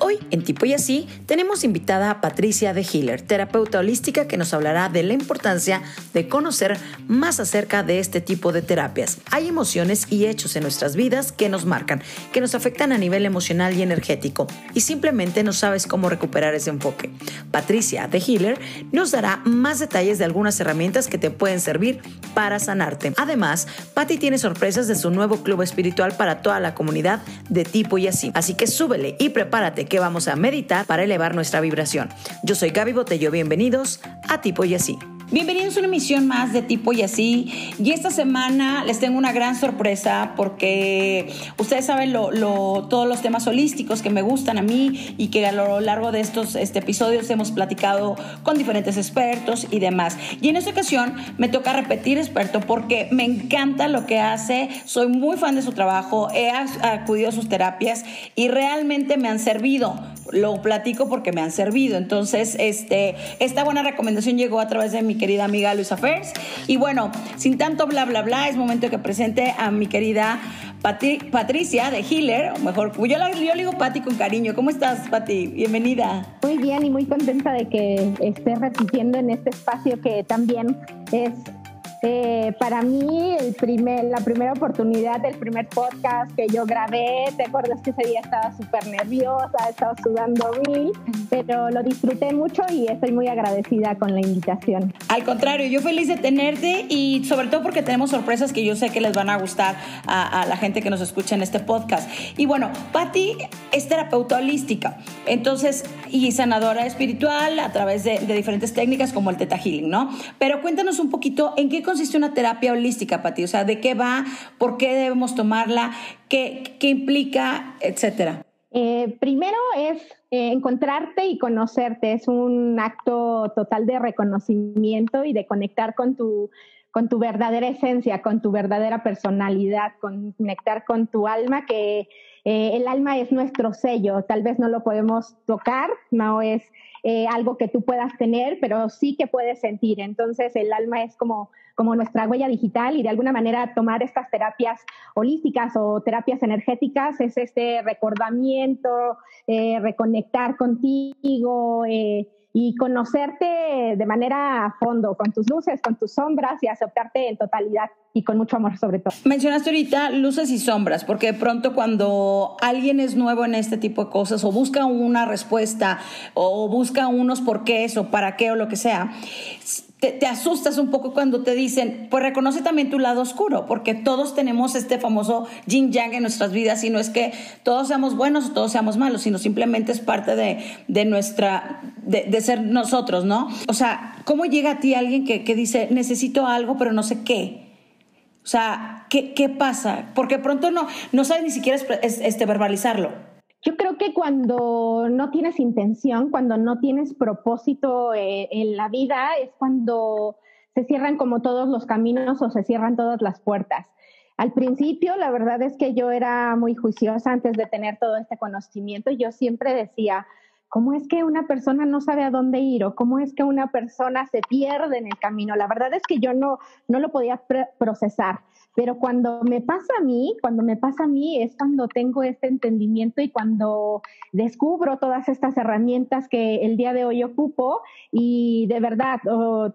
Hoy en Tipo y Así tenemos invitada a Patricia de Hiller, terapeuta holística que nos hablará de la importancia de conocer más acerca de este tipo de terapias. Hay emociones y hechos en nuestras vidas que nos marcan, que nos afectan a nivel emocional y energético y simplemente no sabes cómo recuperar ese enfoque. Patricia de Healer nos dará más detalles de algunas herramientas que te pueden servir para sanarte. Además, Patti tiene sorpresas de su nuevo club espiritual para toda la comunidad de Tipo y Así. Así que súbele y prepárate que vamos a meditar para elevar nuestra vibración. Yo soy Gaby Botello, bienvenidos a Tipo y Así. Bienvenidos a una emisión más de Tipo y Así. Y esta semana les tengo una gran sorpresa porque ustedes saben lo, todos los temas holísticos que me gustan a mí y que a lo largo de estos este, episodios hemos platicado con diferentes expertos y demás. Y en esta ocasión me toca repetir experto porque me encanta lo que hace, soy muy fan de su trabajo, he acudido a sus terapias y realmente me han servido lo platico porque me han servido. Entonces, este, esta buena recomendación llegó a través de mi querida amiga Luisa Fers. Y bueno, sin tanto bla, bla, bla, es momento que presente a mi querida Patricia de Healer, o mejor, yo, la, yo digo Pati con cariño. ¿Cómo estás, Pati? Bienvenida. Muy bien y muy contenta de que estés repitiendo en este espacio que también es eh, para mí, el primer, la primera oportunidad del primer podcast que yo grabé, te acuerdas que ese día estaba súper nerviosa, estaba sudando mil, pero lo disfruté mucho y estoy muy agradecida con la invitación. Al contrario, yo feliz de tenerte y sobre todo porque tenemos sorpresas que yo sé que les van a gustar a, la gente que nos escucha en este podcast. Y bueno, Patti es terapeuta holística, entonces, y sanadora espiritual a través de, de diferentes técnicas como el Teta Healing, ¿no? Pero cuéntanos un poquito en qué consiste una terapia holística, Pati? O sea, ¿de qué va? ¿Por qué debemos tomarla? ¿Qué, qué implica? Etcétera. Eh, primero es eh, encontrarte y conocerte. Es un acto total de reconocimiento y de conectar con tu, con tu verdadera esencia, con tu verdadera personalidad, conectar con tu alma, que eh, el alma es nuestro sello. Tal vez no lo podemos tocar, no es algo que tú puedas tener, pero sí que puedes sentir. Entonces el alma es como como nuestra huella digital y de alguna manera tomar estas terapias holísticas o terapias energéticas es este recordamiento, eh, reconectar contigo. Eh, y conocerte de manera a fondo, con tus luces, con tus sombras y aceptarte en totalidad y con mucho amor sobre todo. Mencionaste ahorita luces y sombras, porque de pronto cuando alguien es nuevo en este tipo de cosas o busca una respuesta o busca unos por qué o para qué o lo que sea, te, asustas un poco cuando te dicen, pues reconoce también tu lado oscuro, porque todos tenemos este famoso yin yang en nuestras vidas y no es que todos seamos buenos o todos seamos malos, sino simplemente es parte de, nuestra, de, ser nosotros, ¿no? O sea, ¿cómo llega a ti alguien que, dice, necesito algo, pero no sé qué? O sea, ¿qué, qué pasa? Porque pronto no, no sabes ni siquiera este, verbalizarlo. Yo creo que cuando no tienes intención, cuando no tienes propósito eh, en la vida, es cuando se cierran como todos los caminos o se cierran todas las puertas. Al principio, la verdad es que yo era muy juiciosa antes de tener todo este conocimiento. Yo siempre decía, ¿cómo es que una persona no sabe a dónde ir o cómo es que una persona se pierde en el camino? La verdad es que yo no, no lo podía procesar. Pero cuando me pasa a mí, cuando me pasa a mí es cuando tengo este entendimiento y cuando descubro todas estas herramientas que el día de hoy ocupo y de verdad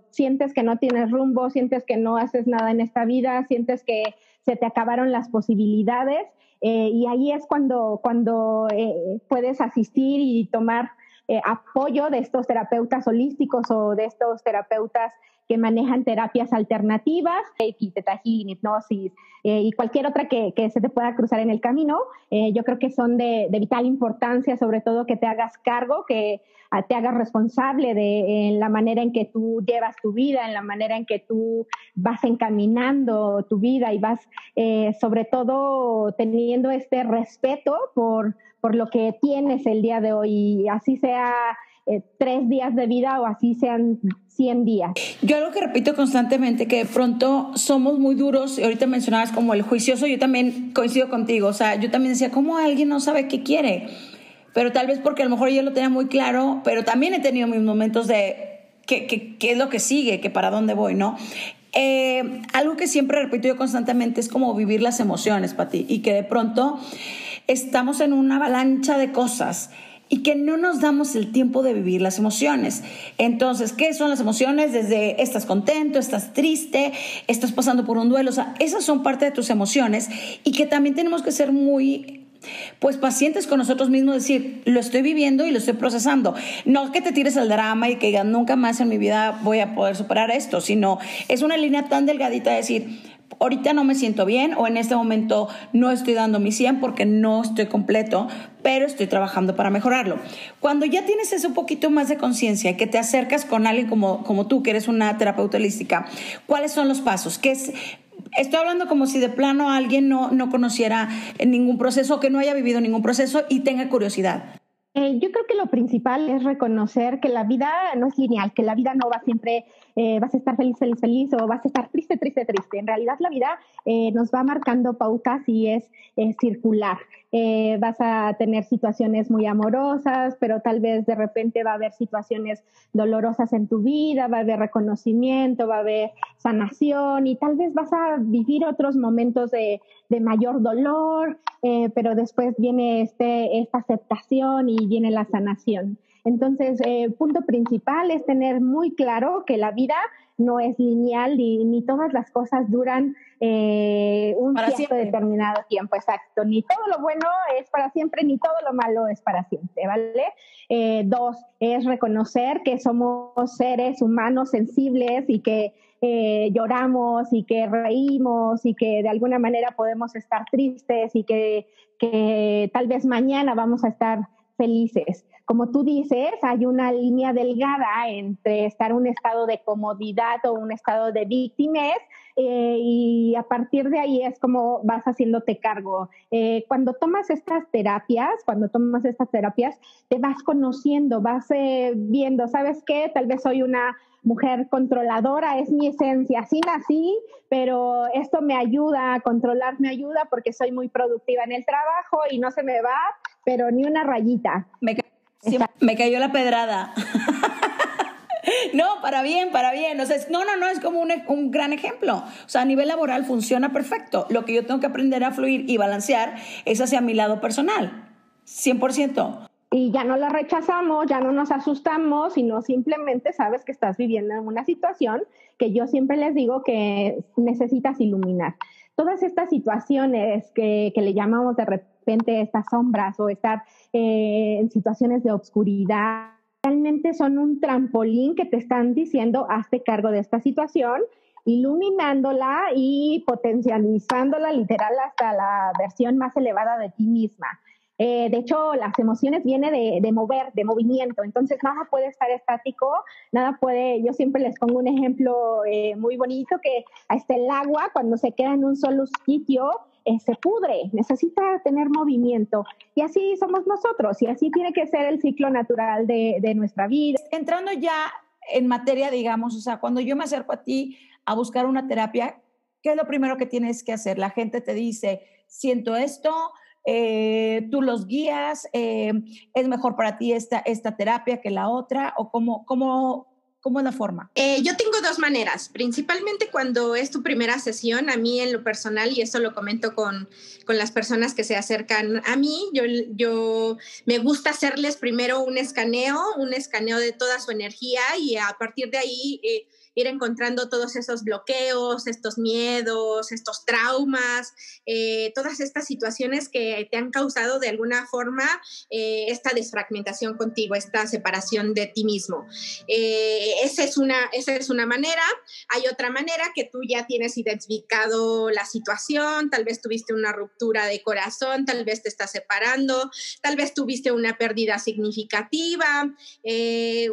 sientes que no tienes rumbo, sientes que no haces nada en esta vida, sientes que se te acabaron las posibilidades eh, y ahí es cuando, cuando eh, puedes asistir y tomar eh, apoyo de estos terapeutas holísticos o de estos terapeutas que manejan terapias alternativas, teta hipnosis eh, y cualquier otra que, se te pueda cruzar en el camino. Eh, yo creo que son de, vital importancia, sobre todo que te hagas cargo, que ah, te hagas responsable de la manera en que tú llevas tu vida, en la manera en que tú vas encaminando tu vida y vas eh, sobre todo teniendo este respeto por, por lo que tienes el día de hoy, así sea eh, tres días de vida o así sean 100 días. Yo algo que repito constantemente, que de pronto somos muy duros, y ahorita mencionabas como el juicioso, yo también coincido contigo, o sea, yo también decía, ¿cómo alguien no sabe qué quiere? Pero tal vez porque a lo mejor yo lo tenía muy claro, pero también he tenido mis momentos de qué, qué, es lo que sigue, que para dónde voy, ¿no? Eh, algo que siempre repito yo constantemente es como vivir las emociones, para ti, y que de pronto estamos en una avalancha de cosas y que no nos damos el tiempo de vivir las emociones. Entonces, ¿qué son las emociones? Desde estás contento, estás triste, estás pasando por un duelo, o sea, esas son parte de tus emociones y que también tenemos que ser muy pues pacientes con nosotros mismos, decir, lo estoy viviendo y lo estoy procesando. No que te tires al drama y que digas, nunca más en mi vida voy a poder superar esto, sino es una línea tan delgadita de decir, ahorita no me siento bien o en este momento no estoy dando mi 100 porque no estoy completo, pero estoy trabajando para mejorarlo. Cuando ya tienes ese poquito más de conciencia, que te acercas con alguien como, como tú, que eres una terapeuta holística, ¿cuáles son los pasos? ¿Qué es Estoy hablando como si de plano alguien no, no conociera ningún proceso, que no haya vivido ningún proceso y tenga curiosidad. Eh, yo creo que lo principal es reconocer que la vida no es lineal, que la vida no va siempre, eh, vas a estar feliz, feliz, feliz o vas a estar triste, triste, triste. En realidad la vida eh, nos va marcando pautas y es circular. Vas a tener situaciones muy amorosas, pero tal vez de repente va a haber situaciones dolorosas en tu vida, va a haber reconocimiento, va a haber sanación y tal vez vas a vivir otros momentos de, de mayor dolor, pero después viene este, esta aceptación y viene la sanación. Entonces, eh, punto principal es tener muy claro que la vida no es lineal ni, ni todas las cosas duran eh, un cierto determinado tiempo, exacto. Ni todo lo bueno es para siempre, ni todo lo malo es para siempre, ¿vale? Eh, dos, es reconocer que somos seres humanos sensibles y que eh, lloramos y que reímos y que de alguna manera podemos estar tristes y que, que tal vez mañana vamos a estar felices. Como tú dices, hay una línea delgada entre estar en un estado de comodidad o un estado de víctimas eh, y a partir de ahí es como vas haciéndote cargo. Eh, cuando tomas estas terapias, cuando tomas estas terapias, te vas conociendo, vas eh, viendo, ¿sabes qué? Tal vez soy una mujer controladora, es mi esencia, así nací, pero esto me ayuda a controlar, me ayuda porque soy muy productiva en el trabajo y no se me va, pero ni una rayita. Me, me cayó la pedrada. No, para bien, para bien. O sea, no, no, no, es como un, un, gran ejemplo. O sea, a nivel laboral funciona perfecto. Lo que yo tengo que aprender a fluir y balancear es hacia mi lado personal. 100% y ya no la rechazamos, ya no nos asustamos, sino simplemente sabes que estás viviendo en una situación que yo siempre les digo que necesitas iluminar. Todas estas situaciones que, que le llamamos de repente estas sombras o estar eh, en situaciones de obscuridad, realmente son un trampolín que te están diciendo, hazte cargo de esta situación, iluminándola y potencializándola literal hasta la versión más elevada de ti misma. Eh, de hecho, las emociones vienen de, mover, de movimiento. Entonces, nada puede estar estático, nada puede. Yo siempre les pongo un ejemplo eh, muy bonito que hasta el agua, cuando se queda en un solo sitio, eh, se pudre, necesita tener movimiento. Y así somos nosotros, y así tiene que ser el ciclo natural de, de nuestra vida. Entrando ya en materia, digamos, o sea, cuando yo me acerco a ti a buscar una terapia, ¿qué es lo primero que tienes que hacer? La gente te dice, siento esto, eh, tú los guías, eh, es mejor para ti esta, esta terapia que la otra, o cómo, cómo, ¿Cómo es la forma? Eh, yo tengo dos maneras. Principalmente cuando es tu primera sesión, a mí en lo personal, y eso lo comento con, con las personas que se acercan a mí, yo, yo me gusta hacerles primero un escaneo, un escaneo de toda su energía y a partir de ahí ir encontrando todos esos bloqueos, estos miedos, estos traumas, eh, todas estas situaciones que te han causado de alguna forma eh, esta desfragmentación contigo, esta separación de ti mismo. Eh, esa, es una, esa es una manera. Hay otra manera que tú ya tienes identificado la situación, tal vez tuviste una ruptura de corazón, tal vez te estás separando, tal vez tuviste una pérdida significativa.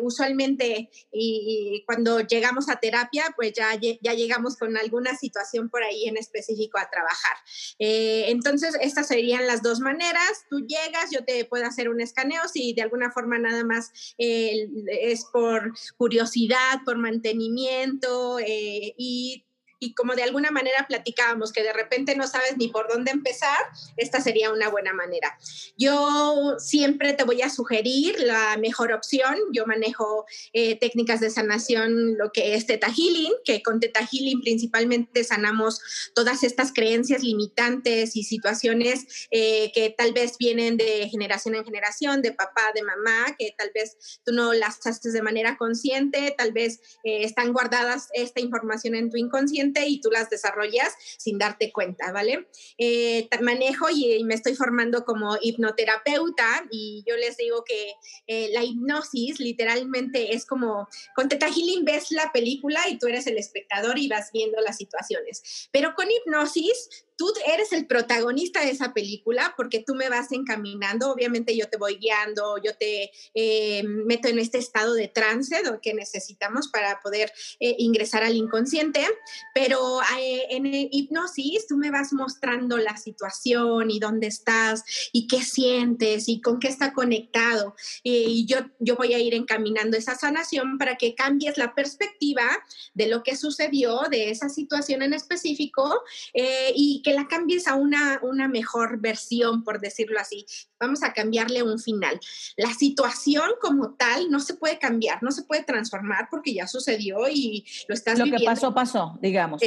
usualmente cuando llegamos a terapia, pues ya, ya llegamos con alguna situación por ahí en específico a trabajar. Eh, entonces, estas serían las dos maneras. Tú llegas, yo te puedo hacer un escaneo, si de alguna forma nada más es por curiosidad, por mantenimiento eh, y y como de alguna manera platicábamos que de repente no sabes ni por dónde empezar, esta sería una buena manera. Yo siempre te voy a sugerir la mejor opción. Yo manejo eh, técnicas de sanación, lo que es Teta Healing, que con Teta Healing principalmente sanamos todas estas creencias limitantes y situaciones eh, que tal vez vienen de generación en generación, de papá, de mamá, que tal vez tú no las haces de manera consciente, tal vez eh, están guardadas esta información en tu inconsciente y tú las desarrollas sin darte cuenta, ¿vale? Eh, manejo y, me estoy formando como hipnoterapeuta y yo les digo que eh, la hipnosis literalmente es como, con Teta Healing ves la película y tú eres el espectador y vas viendo las situaciones, pero con hipnosis tú eres el protagonista de esa película porque tú me vas encaminando, obviamente yo te voy guiando, yo te eh, meto en este estado de trance que necesitamos para poder eh, ingresar al inconsciente, pero eh, en hipnosis tú me vas mostrando la situación y dónde estás y qué sientes y con qué está conectado y yo, yo voy a ir encaminando esa sanación para que cambies la perspectiva de lo que sucedió, de esa situación en específico y que la cambies a una, una mejor versión, por decirlo así. Vamos a cambiarle un final. La situación como tal no se puede cambiar, no se puede transformar porque ya sucedió y lo estás viviendo. Lo que pasó, pasó, digamos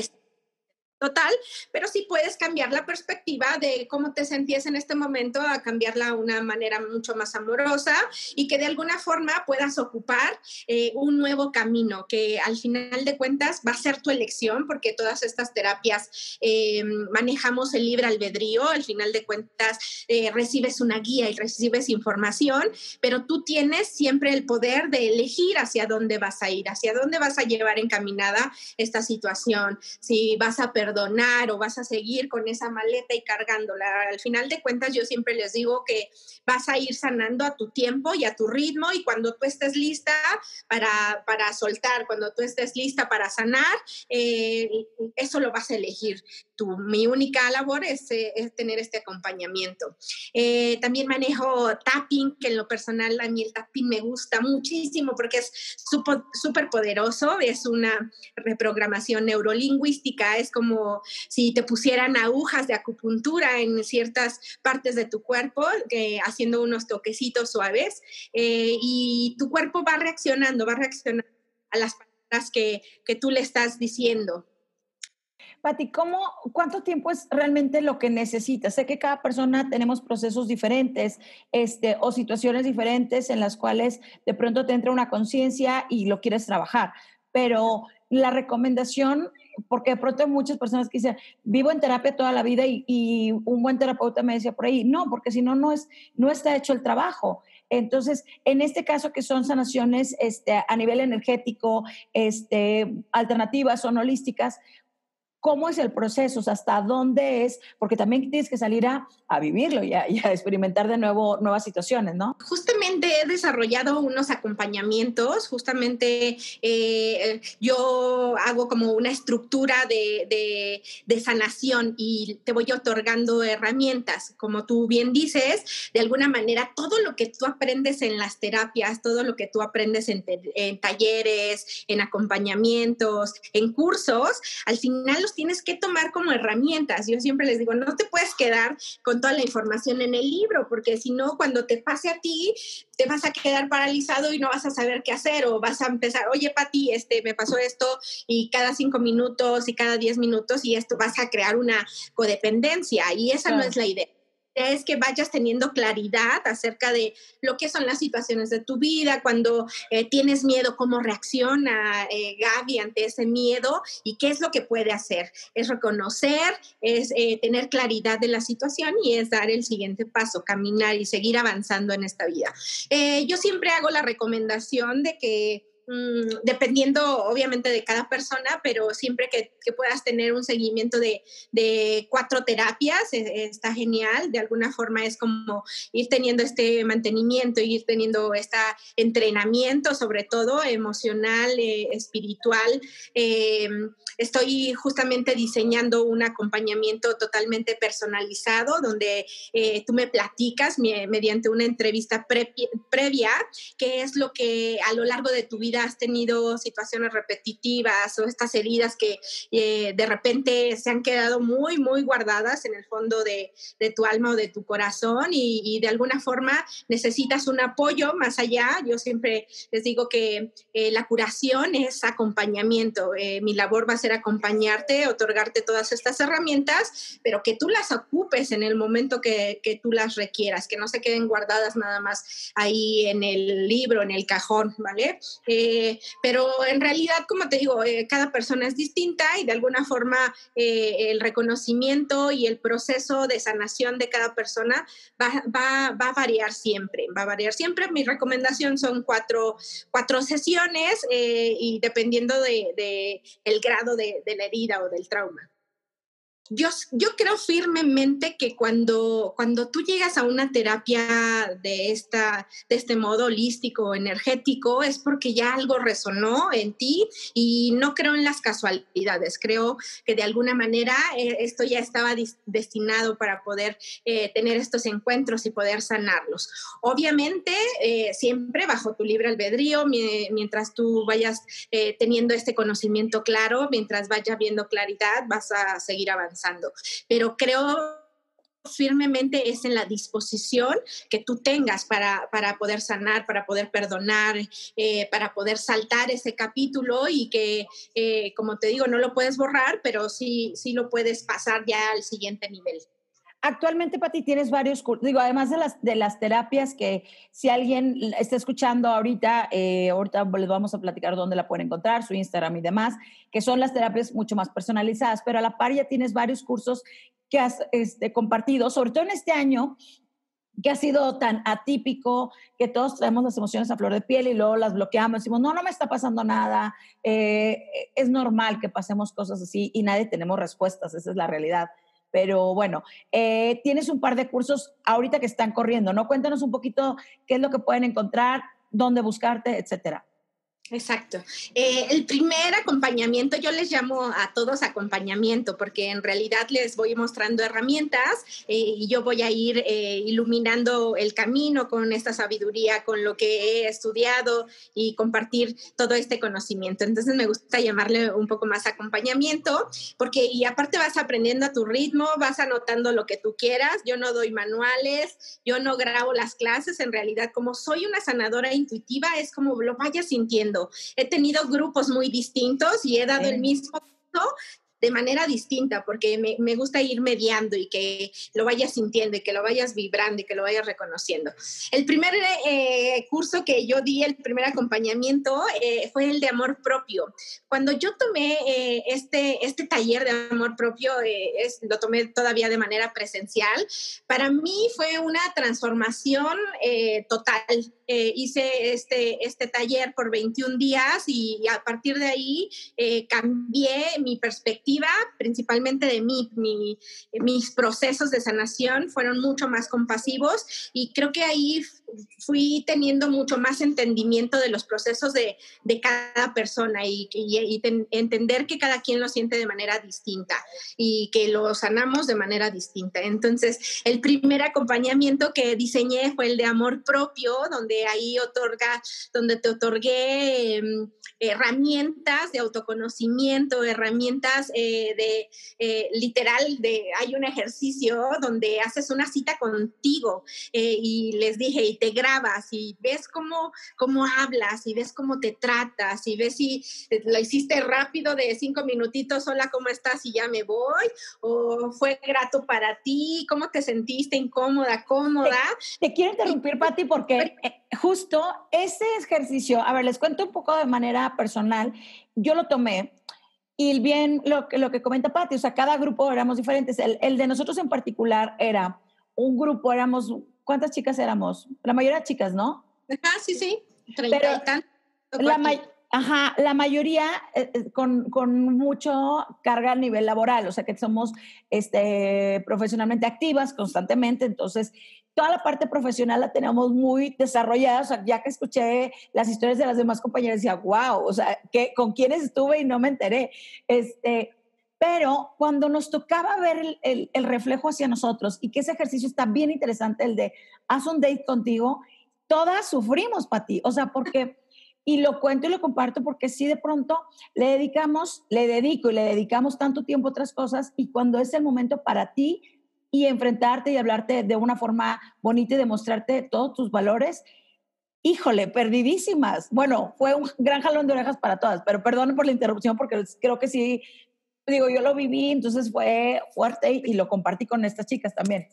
total, pero sí puedes cambiar la perspectiva de cómo te sentías en este momento a cambiarla a una manera mucho más amorosa y que de alguna forma puedas ocupar eh, un nuevo camino que al final de cuentas va a ser tu elección porque todas estas terapias eh, manejamos el libre albedrío, al final de cuentas eh, recibes una guía y recibes información, pero tú tienes siempre el poder de elegir hacia dónde vas a ir, hacia dónde vas a llevar encaminada esta situación, si vas a perder perdonar o vas a seguir con esa maleta y cargándola. Al final de cuentas, yo siempre les digo que vas a ir sanando a tu tiempo y a tu ritmo y cuando tú estés lista para, para soltar, cuando tú estés lista para sanar, eh, eso lo vas a elegir mi única labor es, eh, tener este acompañamiento. Eh, también manejo tapping, que en lo personal a mí el tapping me gusta muchísimo porque es súper poderoso, es una reprogramación neurolingüística, es como si te pusieran agujas de acupuntura en ciertas partes de tu cuerpo, eh, haciendo unos toquecitos suaves, y tu cuerpo va reaccionando, va reaccionando a las palabras que, que tú le estás diciendo. Pati, ¿cómo, ¿cuánto tiempo es realmente lo que necesitas? Sé que cada persona tenemos procesos diferentes este, o situaciones diferentes en las cuales de pronto te entra una conciencia y lo quieres trabajar, pero la recomendación, porque de pronto hay muchas personas que dicen, vivo en terapia toda la vida y, un buen terapeuta me decía por ahí, no, porque si no, no, es, no está hecho el trabajo. Entonces, en este caso que son sanaciones este, a nivel energético, este, alternativas, son holísticas, cómo es el proceso, hasta dónde es, porque también tienes que salir a, vivirlo y a, experimentar de nuevo nuevas situaciones, ¿no? Justamente he desarrollado unos acompañamientos, justamente eh, yo hago como una estructura de, sanación y te voy otorgando herramientas, como tú bien dices, de alguna manera todo lo que tú aprendes en las terapias, todo lo que tú aprendes en, en talleres, en acompañamientos, en cursos, al final tienes que tomar como herramientas. Yo siempre les digo, no te puedes quedar con toda la información en el libro, porque si no, cuando te pase a ti, te vas a quedar paralizado y no vas a saber qué hacer o vas a empezar, oye, Pati, este, me pasó esto y cada cinco minutos y cada diez minutos y esto vas a crear una codependencia y esa no es la idea es que vayas teniendo claridad acerca de lo que son las situaciones de tu vida, cuando eh, tienes miedo, cómo reacciona eh, Gaby ante ese miedo y qué es lo que puede hacer. Es reconocer, es eh, tener claridad de la situación y es dar el siguiente paso, caminar y seguir avanzando en esta vida. yo siempre hago la recomendación de que Mm, dependiendo obviamente de cada persona, pero siempre que, puedas tener un seguimiento de, cuatro terapias, e, está genial. De alguna forma es como ir teniendo este mantenimiento, ir teniendo este entrenamiento, sobre todo emocional, eh, espiritual. Em, estoy justamente diseñando un acompañamiento totalmente personalizado, donde eh, tú me platicas mediante una entrevista previa qué es lo que a lo largo de tu vida has tenido situaciones repetitivas o estas heridas que eh, de repente se han quedado muy, muy guardadas en el fondo de, tu alma o de tu corazón y, de alguna forma necesitas un apoyo más allá. Yo siempre les digo que eh, la curación es acompañamiento. Eh, mi labor va a ser acompañarte, otorgarte todas estas herramientas, pero que tú las ocupes en el momento que, que tú las requieras, que no se queden guardadas nada más ahí en el libro, en el cajón, ¿vale? Eh, pero en realidad, como te digo, eh, cada persona es distinta y de alguna forma eh, el reconocimiento y el proceso de sanación de cada persona va, va, va, a variar siempre, va a variar siempre. Mi recomendación son cuatro, cuatro sesiones y dependiendo de, de grado de, de la herida o del trauma. Yo, yo, creo firmemente que cuando, cuando tú llegas a una terapia de, esta, de este modo holístico, energético, es porque ya algo resonó en ti y no creo en las casualidades. Creo que de alguna manera eh, esto ya estaba destinado para poder eh, tener estos encuentros y poder sanarlos. Obviamente, eh, siempre bajo tu libre albedrío, mientras tú vayas teniendo este conocimiento claro, mientras vayas viendo claridad, vas a seguir pero creo firmemente es en la disposición que tú tengas para, poder sanar, para poder perdonar, eh, para poder saltar ese capítulo y que, eh, como te digo, no lo puedes borrar, pero sí, sí lo puedes pasar ya al siguiente nivel. Actualmente, Pati, tienes varios cursos, digo, además de las, de las terapias que si alguien está escuchando ahorita, eh, ahorita les vamos a platicar dónde la pueden encontrar, su Instagram y demás, que son las terapias mucho más personalizadas, pero a la par ya tienes varios cursos que has este, compartido, sobre todo en este año, que ha sido tan atípico, que todos traemos las emociones a flor de piel y luego las bloqueamos, decimos, no, no me está pasando nada, eh, es normal que pasemos cosas así y nadie tenemos respuestas, esa es la realidad. Pero bueno, eh, tienes un par de cursos ahorita que están corriendo, ¿no? Cuéntanos un poquito qué es lo que pueden encontrar, dónde buscarte, etcétera. Exacto. Eh, el primer acompañamiento, yo les llamo a todos acompañamiento, porque en realidad les voy mostrando herramientas eh, y yo voy a ir eh, iluminando el camino con esta sabiduría, con lo que he estudiado y compartir todo este conocimiento. Entonces me gusta llamarle un poco más acompañamiento, porque y aparte vas aprendiendo a tu ritmo, vas anotando lo que tú quieras. Yo no doy manuales, yo no grabo las clases, en realidad como soy una sanadora intuitiva, es como lo vayas sintiendo He tenido grupos muy distintos y he dado el mismo de manera distinta, porque me, me, gusta ir mediando y que lo vayas sintiendo y que lo vayas vibrando y que lo vayas reconociendo. El primer eh, curso que yo di, el primer acompañamiento, eh, fue el de amor propio. Cuando yo tomé eh, este, este taller de amor propio, es, lo tomé todavía de manera presencial, para mí fue una transformación total. hice este, este taller por 21 días y a partir de ahí cambié mi perspectiva principalmente de mí, mis procesos de sanación fueron mucho más compasivos y creo que ahí fui teniendo mucho más entendimiento de los procesos de, cada persona y, entender que cada quien lo siente de manera distinta y que lo sanamos de manera distinta. Entonces, el primer acompañamiento que diseñé fue el de amor propio, donde ahí otorga, donde te otorgué em, herramientas de autoconocimiento, herramientas eh, de eh, literal, de hay un ejercicio donde haces una cita contigo eh, y les dije, y te grabas y ves cómo, cómo hablas y ves cómo te tratas y ves si lo hiciste rápido de cinco minutitos, hola, ¿cómo estás? Y ya me voy, o fue grato para ti, ¿cómo te sentiste incómoda, cómoda? Te, quiero interrumpir, Patti, porque justo ese ejercicio, a ver, les cuento un poco de manera personal, yo lo tomé y bien lo, lo que comenta Patti, o sea, cada grupo éramos diferentes. El, el, de nosotros en particular era un grupo, éramos, ¿cuántas chicas éramos? La mayoría chicas, ¿no? Ah, sí, sí, treinta y. La, ajá, la mayoría eh, eh, con, con, mucho carga a nivel laboral, o sea que somos este, profesionalmente activas constantemente, entonces toda la parte profesional la tenemos muy desarrollada, o sea, ya que escuché las historias de las demás compañeras, decía, wow, o sea, que, con quiénes estuve y no me enteré. Este, pero cuando nos tocaba ver el, el, reflejo hacia nosotros y que ese ejercicio está bien interesante, el de haz un date contigo, todas sufrimos, para ti, o sea, porque y lo cuento y lo comparto porque sí de pronto le dedicamos, le dedico y le dedicamos tanto tiempo a otras cosas y cuando es el momento para ti y enfrentarte y hablarte de una forma bonita y demostrarte todos tus valores, híjole, perdidísimas. Bueno, fue un gran jalón de orejas para todas, pero perdón por la interrupción porque creo que sí, digo, yo lo viví, entonces fue fuerte y, lo compartí con estas chicas también.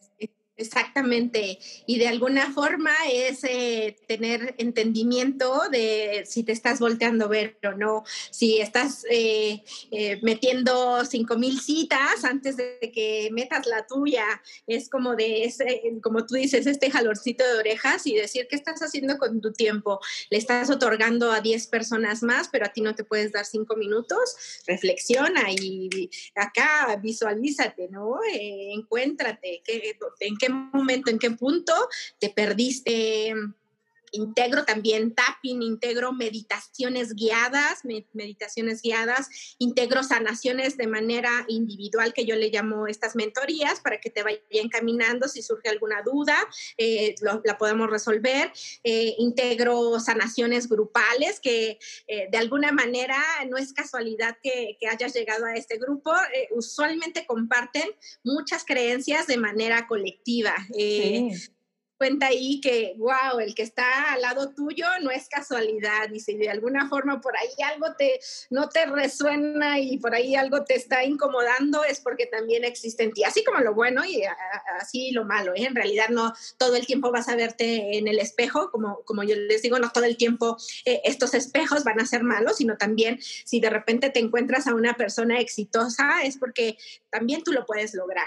Exactamente. Y de alguna forma es eh, tener entendimiento de si te estás volteando a ver o no, si estás eh, eh, metiendo cinco mil citas antes de que metas la tuya. Es como de ese, como tú dices, este jalorcito de orejas y decir qué estás haciendo con tu tiempo. Le estás otorgando a 10 personas más, pero a ti no te puedes dar cinco minutos. Reflexiona y acá visualízate, ¿no? encuéntrate, ¿en qué momento, en qué punto te perdiste integro también tapping, integro meditaciones guiadas, meditaciones guiadas, integro sanaciones de manera individual, que yo le llamo estas mentorías, para que te vayan caminando si surge alguna duda, eh, la podemos resolver. Eh, integro sanaciones grupales, que eh, de alguna manera no es casualidad que, que hayas llegado a este grupo, usualmente comparten muchas creencias de manera colectiva. Sí cuenta ahí que, wow, el que está al lado tuyo no es casualidad y si de alguna forma por ahí algo te, no te resuena y por ahí algo te está incomodando es porque también existe en ti, así como lo bueno y así lo malo. ¿eh? En realidad no todo el tiempo vas a verte en el espejo, como, como yo les digo, no todo el tiempo eh, estos espejos van a ser malos, sino también si de repente te encuentras a una persona exitosa es porque también tú lo puedes lograr.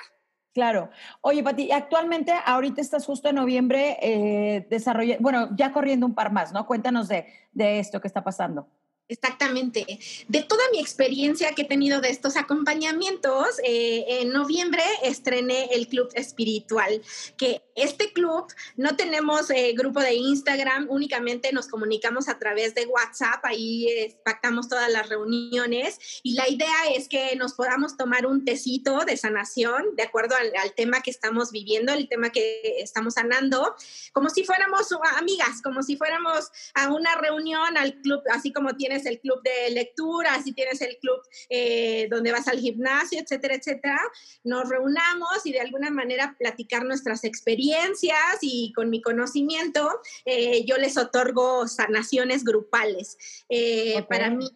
Claro. Oye, Pati, actualmente, ahorita estás justo en noviembre eh, desarrollando, bueno, ya corriendo un par más, ¿no? Cuéntanos de, de esto que está pasando. Exactamente. De toda mi experiencia que he tenido de estos acompañamientos, eh, en noviembre estrené el Club Espiritual, que este club no tenemos eh, grupo de Instagram, únicamente nos comunicamos a través de WhatsApp, ahí eh, pactamos todas las reuniones y la idea es que nos podamos tomar un tecito de sanación de acuerdo al, tema que estamos viviendo, el tema que estamos sanando, como si fuéramos amigas, como si fuéramos a una reunión al club, así como tienes el club de lectura, si tienes el club eh, donde vas al gimnasio, etcétera, etcétera, nos reunamos y de alguna manera platicar nuestras experiencias y con mi conocimiento eh, yo les otorgo sanaciones grupales. Eh, para mí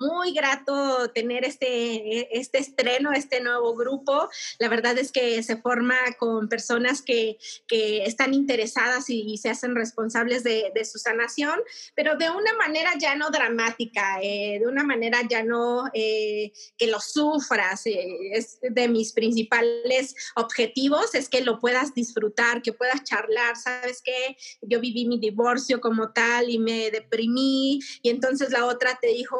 muy grato tener este, este estreno, este nuevo grupo. La verdad es que se forma con personas que, que están interesadas y, se hacen responsables de, de, su sanación, pero de una manera ya no dramática, eh, de una manera ya no eh, que lo sufras. Eh, es de mis principales objetivos, es que lo puedas disfrutar, que puedas charlar. ¿Sabes qué? Yo viví mi divorcio como tal y me deprimí y entonces la otra te dijo,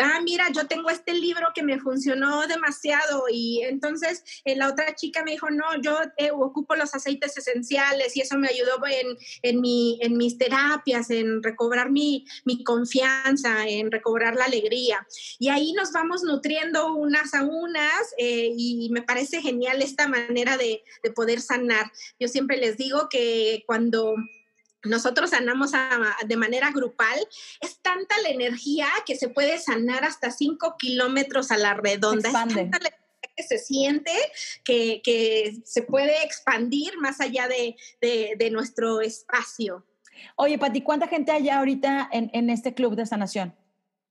ah, mira, yo tengo este libro que me funcionó demasiado y entonces eh, la otra chica me dijo, no, yo eh, ocupo los aceites esenciales y eso me ayudó en, en, mi, en mis terapias, en recobrar mi, mi confianza, en recobrar la alegría. Y ahí nos vamos nutriendo unas a unas eh, y me parece genial esta manera de, de poder sanar. Yo siempre les digo que cuando nosotros sanamos de manera grupal, es tanta la energía que se puede sanar hasta 5 kilómetros a la redonda. Es tanta la que se siente que, se puede expandir más allá de, nuestro espacio. Oye, Pati, ¿cuánta gente hay ahorita en, este club de sanación?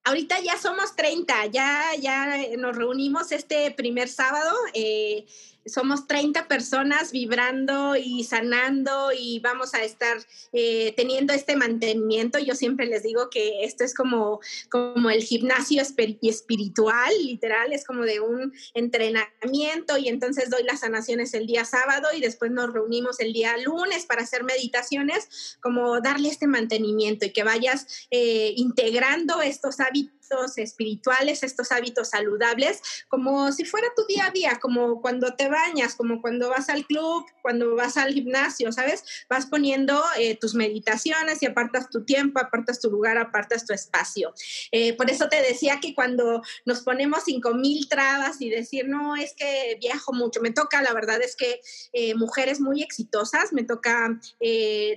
Ahorita ya somos 30, ya, ya nos reunimos este primer sábado. Eh, somos 30 personas vibrando y sanando y vamos a estar eh, teniendo este mantenimiento. Yo siempre les digo que esto es como, como el gimnasio espiritual, literal, es como de un entrenamiento y entonces doy las sanaciones el día sábado y después nos reunimos el día lunes para hacer meditaciones, como darle este mantenimiento y que vayas eh, integrando estos hábitos hábitos espirituales, estos hábitos saludables, como si fuera tu día a día, como cuando te bañas, como cuando vas al club, cuando vas al gimnasio, ¿sabes? Vas poniendo eh, tus meditaciones y apartas tu tiempo, apartas tu lugar, apartas tu espacio. Eh, por eso te decía que cuando nos ponemos cinco mil trabas y decir, no, es que viajo mucho, me toca, la verdad es que eh, mujeres muy exitosas, me toca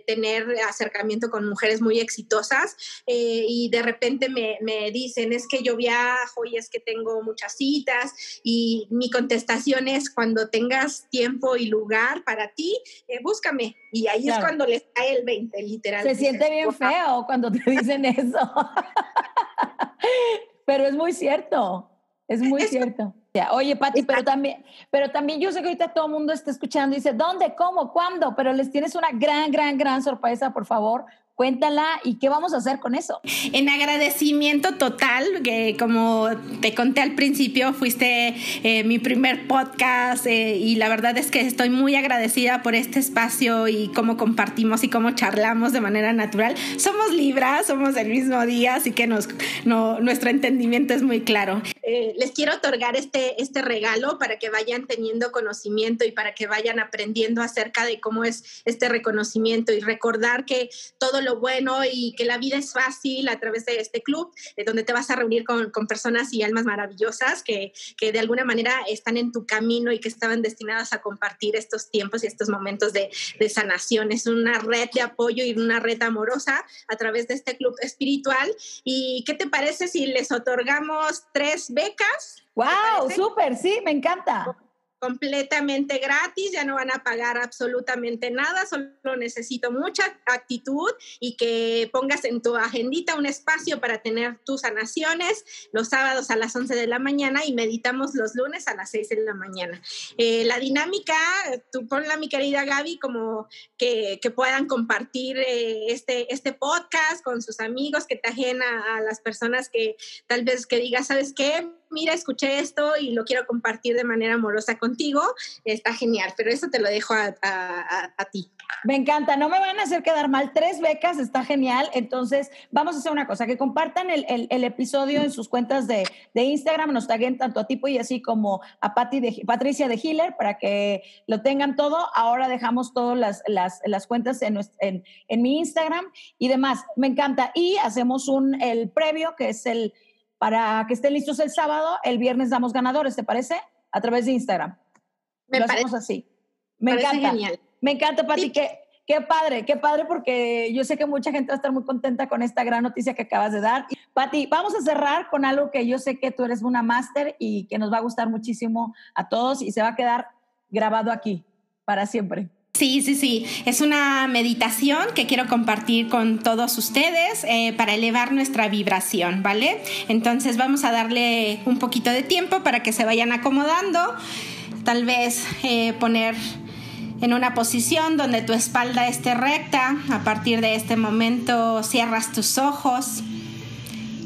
tener acercamiento con mujeres muy exitosas y de repente me, me dicen, es que yo viajo y es que tengo muchas citas y mi contestación es cuando tengas tiempo y lugar para ti, eh, búscame. Y ahí es cuando les cae el 20, literal. Se siente bien feo cuando te dicen eso. pero es muy cierto, es muy cierto. Oye, Pati, pero también, pero también yo sé que ahorita todo el mundo está escuchando y dice, ¿dónde? ¿Cómo? ¿Cuándo? Pero les tienes una gran, gran, gran sorpresa, por favor, Cuéntala y qué vamos a hacer con eso. En agradecimiento total, que como te conté al principio, fuiste eh, mi primer podcast eh, y la verdad es que estoy muy agradecida por este espacio y cómo compartimos y cómo charlamos de manera natural. Somos libras, somos del mismo día, así que nos, nuestro entendimiento es muy claro. Eh, les quiero otorgar este, este regalo para que vayan teniendo conocimiento y para que vayan aprendiendo acerca de cómo es este reconocimiento y recordar que todo lo bueno y que la vida es fácil a través de este club, donde te vas a reunir con, con personas y almas maravillosas que, que, de alguna manera están en tu camino y que estaban destinadas a compartir estos tiempos y estos momentos de, de sanación. Es una red de apoyo y una red amorosa a través de este club espiritual. ¿Y qué te parece si les otorgamos tres becas? ¡Wow! ¡Súper! Sí, me encanta completamente gratis, ya no van a pagar absolutamente nada, solo necesito mucha actitud y que pongas en tu agendita un espacio para tener tus sanaciones los sábados a las 11 de la mañana y meditamos los lunes a las 6 de la mañana. Eh, la dinámica, tú ponla mi querida Gaby como que, que puedan compartir eh, este, este podcast con sus amigos, que te ajena a las personas que tal vez que digas, ¿sabes qué? mira, escuché esto y lo quiero compartir de manera amorosa contigo, está genial, pero eso te lo dejo a, ti. Me encanta, no me van a hacer quedar mal. Tres becas, está genial. Entonces, vamos a hacer una cosa, que compartan el, episodio en sus cuentas de, Instagram, nos taguen tanto a Tipo y así como a de, Patricia de Hiller para que lo tengan todo. Ahora dejamos todas las, cuentas en, en, en mi Instagram y demás. Me encanta. Y hacemos un, el previo, que es el para que estén listos el sábado. El viernes damos ganadores, ¿te parece? A través de Instagram. Me Lo hacemos así. Me encanta. Genial. Me encanta, Pati. Qué, qué padre, qué padre, porque yo sé que mucha gente va a estar muy contenta con esta gran noticia que acabas de dar. Pati, vamos a cerrar con algo que yo sé que tú eres una máster y que nos va a gustar muchísimo a todos y se va a quedar grabado aquí para siempre. Sí, sí, sí. Es una meditación que quiero compartir con todos ustedes eh, para elevar nuestra vibración, ¿vale? Entonces vamos a darle un poquito de tiempo para que se vayan acomodando. Tal vez eh, poner en una posición donde tu espalda esté recta. A partir de este momento cierras tus ojos.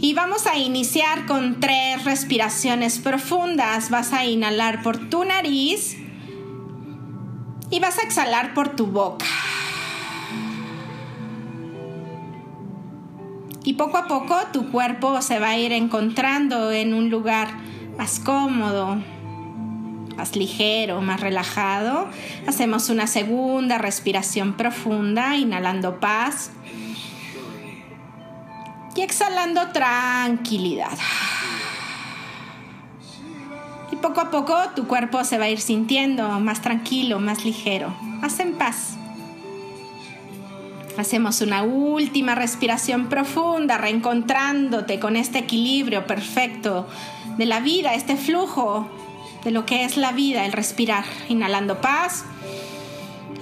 Y vamos a iniciar con tres respiraciones profundas. Vas a inhalar por tu nariz y vas a exhalar por tu boca. Y poco a poco tu cuerpo se va a ir encontrando en un lugar más cómodo, más ligero, más relajado. Hacemos una segunda respiración profunda, inhalando paz y exhalando tranquilidad poco a poco tu cuerpo se va a ir sintiendo más tranquilo, más ligero, más en paz. Hacemos una última respiración profunda, reencontrándote con este equilibrio perfecto de la vida, este flujo de lo que es la vida, el respirar, inhalando paz,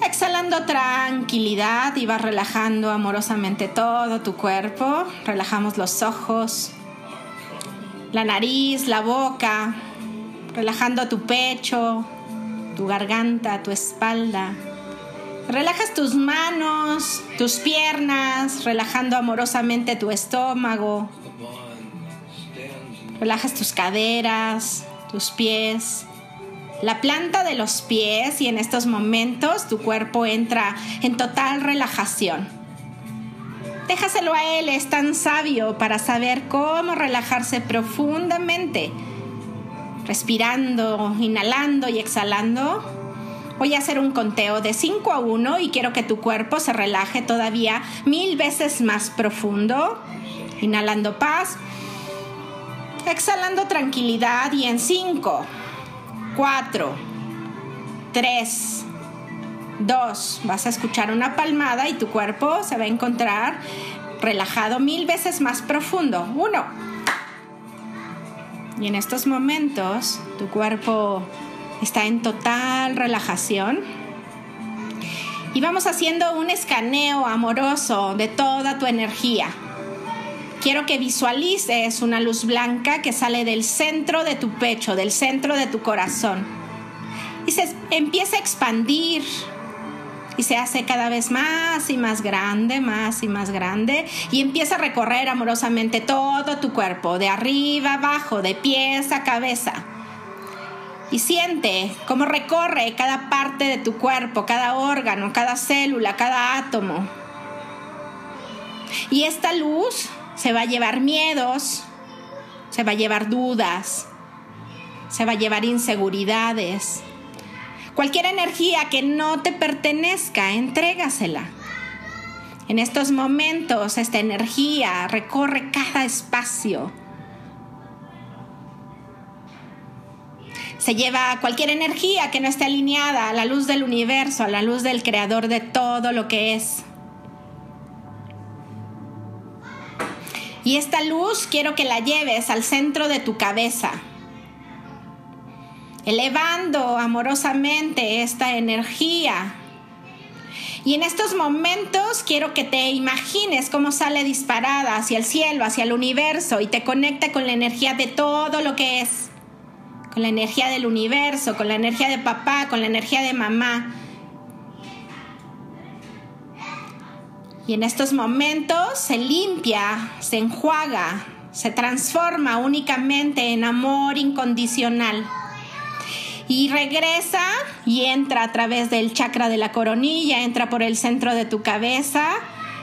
exhalando tranquilidad y vas relajando amorosamente todo tu cuerpo. Relajamos los ojos, la nariz, la boca, relajando tu pecho, tu garganta, tu espalda. Relajas tus manos, tus piernas, relajando amorosamente tu estómago. Relajas tus caderas, tus pies, la planta de los pies y en estos momentos tu cuerpo entra en total relajación. Déjaselo a él, es tan sabio para saber cómo relajarse profundamente, respirando, inhalando y exhalando. Voy a hacer un conteo de 5 a 1 y quiero que tu cuerpo se relaje todavía mil veces más profundo. Inhalando paz, exhalando tranquilidad y en 5, 4, 3, 2, vas a escuchar una palmada y tu cuerpo se va a encontrar relajado mil veces más profundo. 1. Y en estos momentos tu cuerpo está en total relajación. Y vamos haciendo un escaneo amoroso de toda tu energía. Quiero que visualices una luz blanca que sale del centro de tu pecho, del centro de tu corazón. Y se empieza a expandir y se hace cada vez más y más grande, más y más grande y empieza a recorrer amorosamente todo tu cuerpo, de arriba abajo, de pies a cabeza. Y siente cómo recorre cada parte de tu cuerpo, cada órgano, cada célula, cada átomo. Y esta luz se va a llevar miedos, se va a llevar dudas, se va a llevar inseguridades. Cualquier energía que no te pertenezca, entrégasela. En estos momentos esta energía recorre cada espacio. Se lleva cualquier energía que no esté alineada a la luz del universo, a la luz del creador de todo lo que es. Y esta luz quiero que la lleves al centro de tu cabeza, elevando amorosamente esta energía. Y en estos momentos quiero que te imagines cómo sale disparada hacia el cielo, hacia el universo y te conecta con la energía de todo lo que es. Con la energía del universo, con la energía de papá, con la energía de mamá. Y en estos momentos se limpia, se enjuaga, se transforma únicamente en amor incondicional. Y regresa y entra a través del chakra de la coronilla, entra por el centro de tu cabeza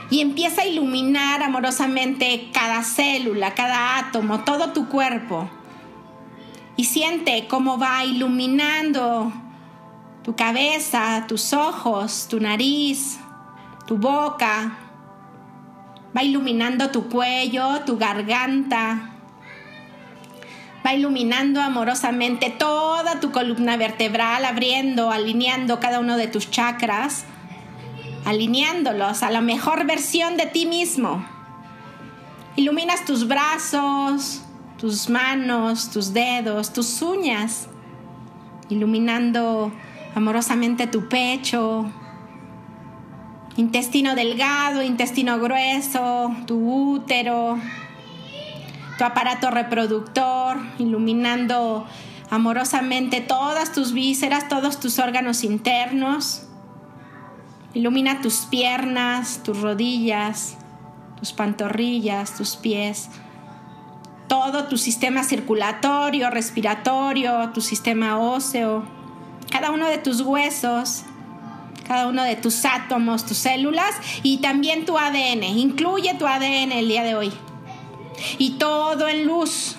y empieza a iluminar amorosamente cada célula, cada átomo, todo tu cuerpo. Y siente cómo va iluminando tu cabeza, tus ojos, tu nariz, tu boca, va iluminando tu cuello, tu garganta, va iluminando amorosamente toda tu columna vertebral, abriendo, alineando cada uno de tus chakras, alineándolos a la mejor versión de ti mismo. Iluminas tus brazos, tus manos, tus dedos, tus uñas, iluminando amorosamente tu pecho, intestino delgado, intestino grueso, tu útero, tu aparato reproductor, iluminando amorosamente todas tus vísceras, todos tus órganos internos. Ilumina tus piernas, tus rodillas, tus pantorrillas, tus pies, todo tu sistema circulatorio, respiratorio, tu sistema óseo, cada uno de tus huesos, cada uno de tus átomos, tus células y también tu ADN. Incluye tu ADN el día de hoy. Y todo en luz.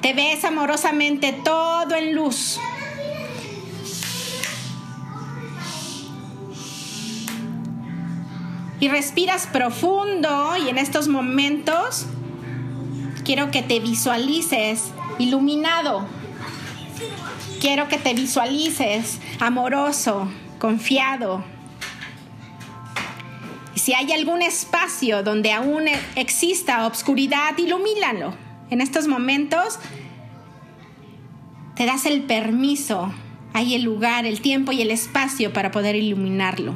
Te ves amorosamente todo en luz. Y respiras profundo y en estos momentos quiero que te visualices iluminado. Quiero que te visualices amoroso, confiado. Si hay algún espacio donde aún exista obscuridad, ilumínalo. En estos momentos te das el permiso, hay el lugar, el tiempo y el espacio para poder iluminarlo.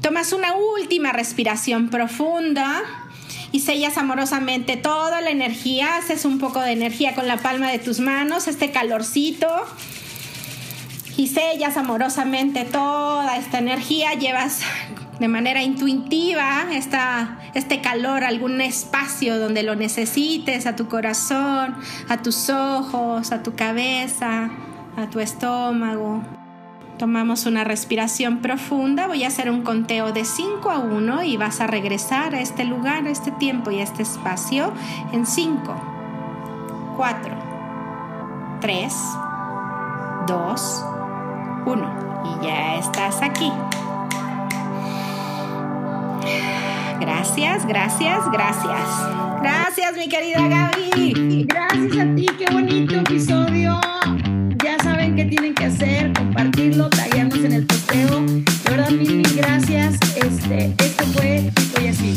Tomas una última respiración profunda y sellas amorosamente toda la energía, haces un poco de energía con la palma de tus manos, este calorcito y sellas amorosamente toda esta energía, llevas de manera intuitiva esta, este calor algún espacio donde lo necesites, a tu corazón, a tus ojos, a tu cabeza, a tu estómago. Tomamos una respiración profunda. Voy a hacer un conteo de 5 a 1 y vas a regresar a este lugar, a este tiempo y a este espacio en 5, 4, 3, 2, 1. Y ya estás aquí. Gracias, gracias, gracias. Gracias, mi querida Gaby. Gracias a ti, qué bonito episodio. Ya saben qué tienen que hacer, compartirlo, tallarnos en el posteo. De verdad, mil, mil gracias. Este, esto fue Estoy así.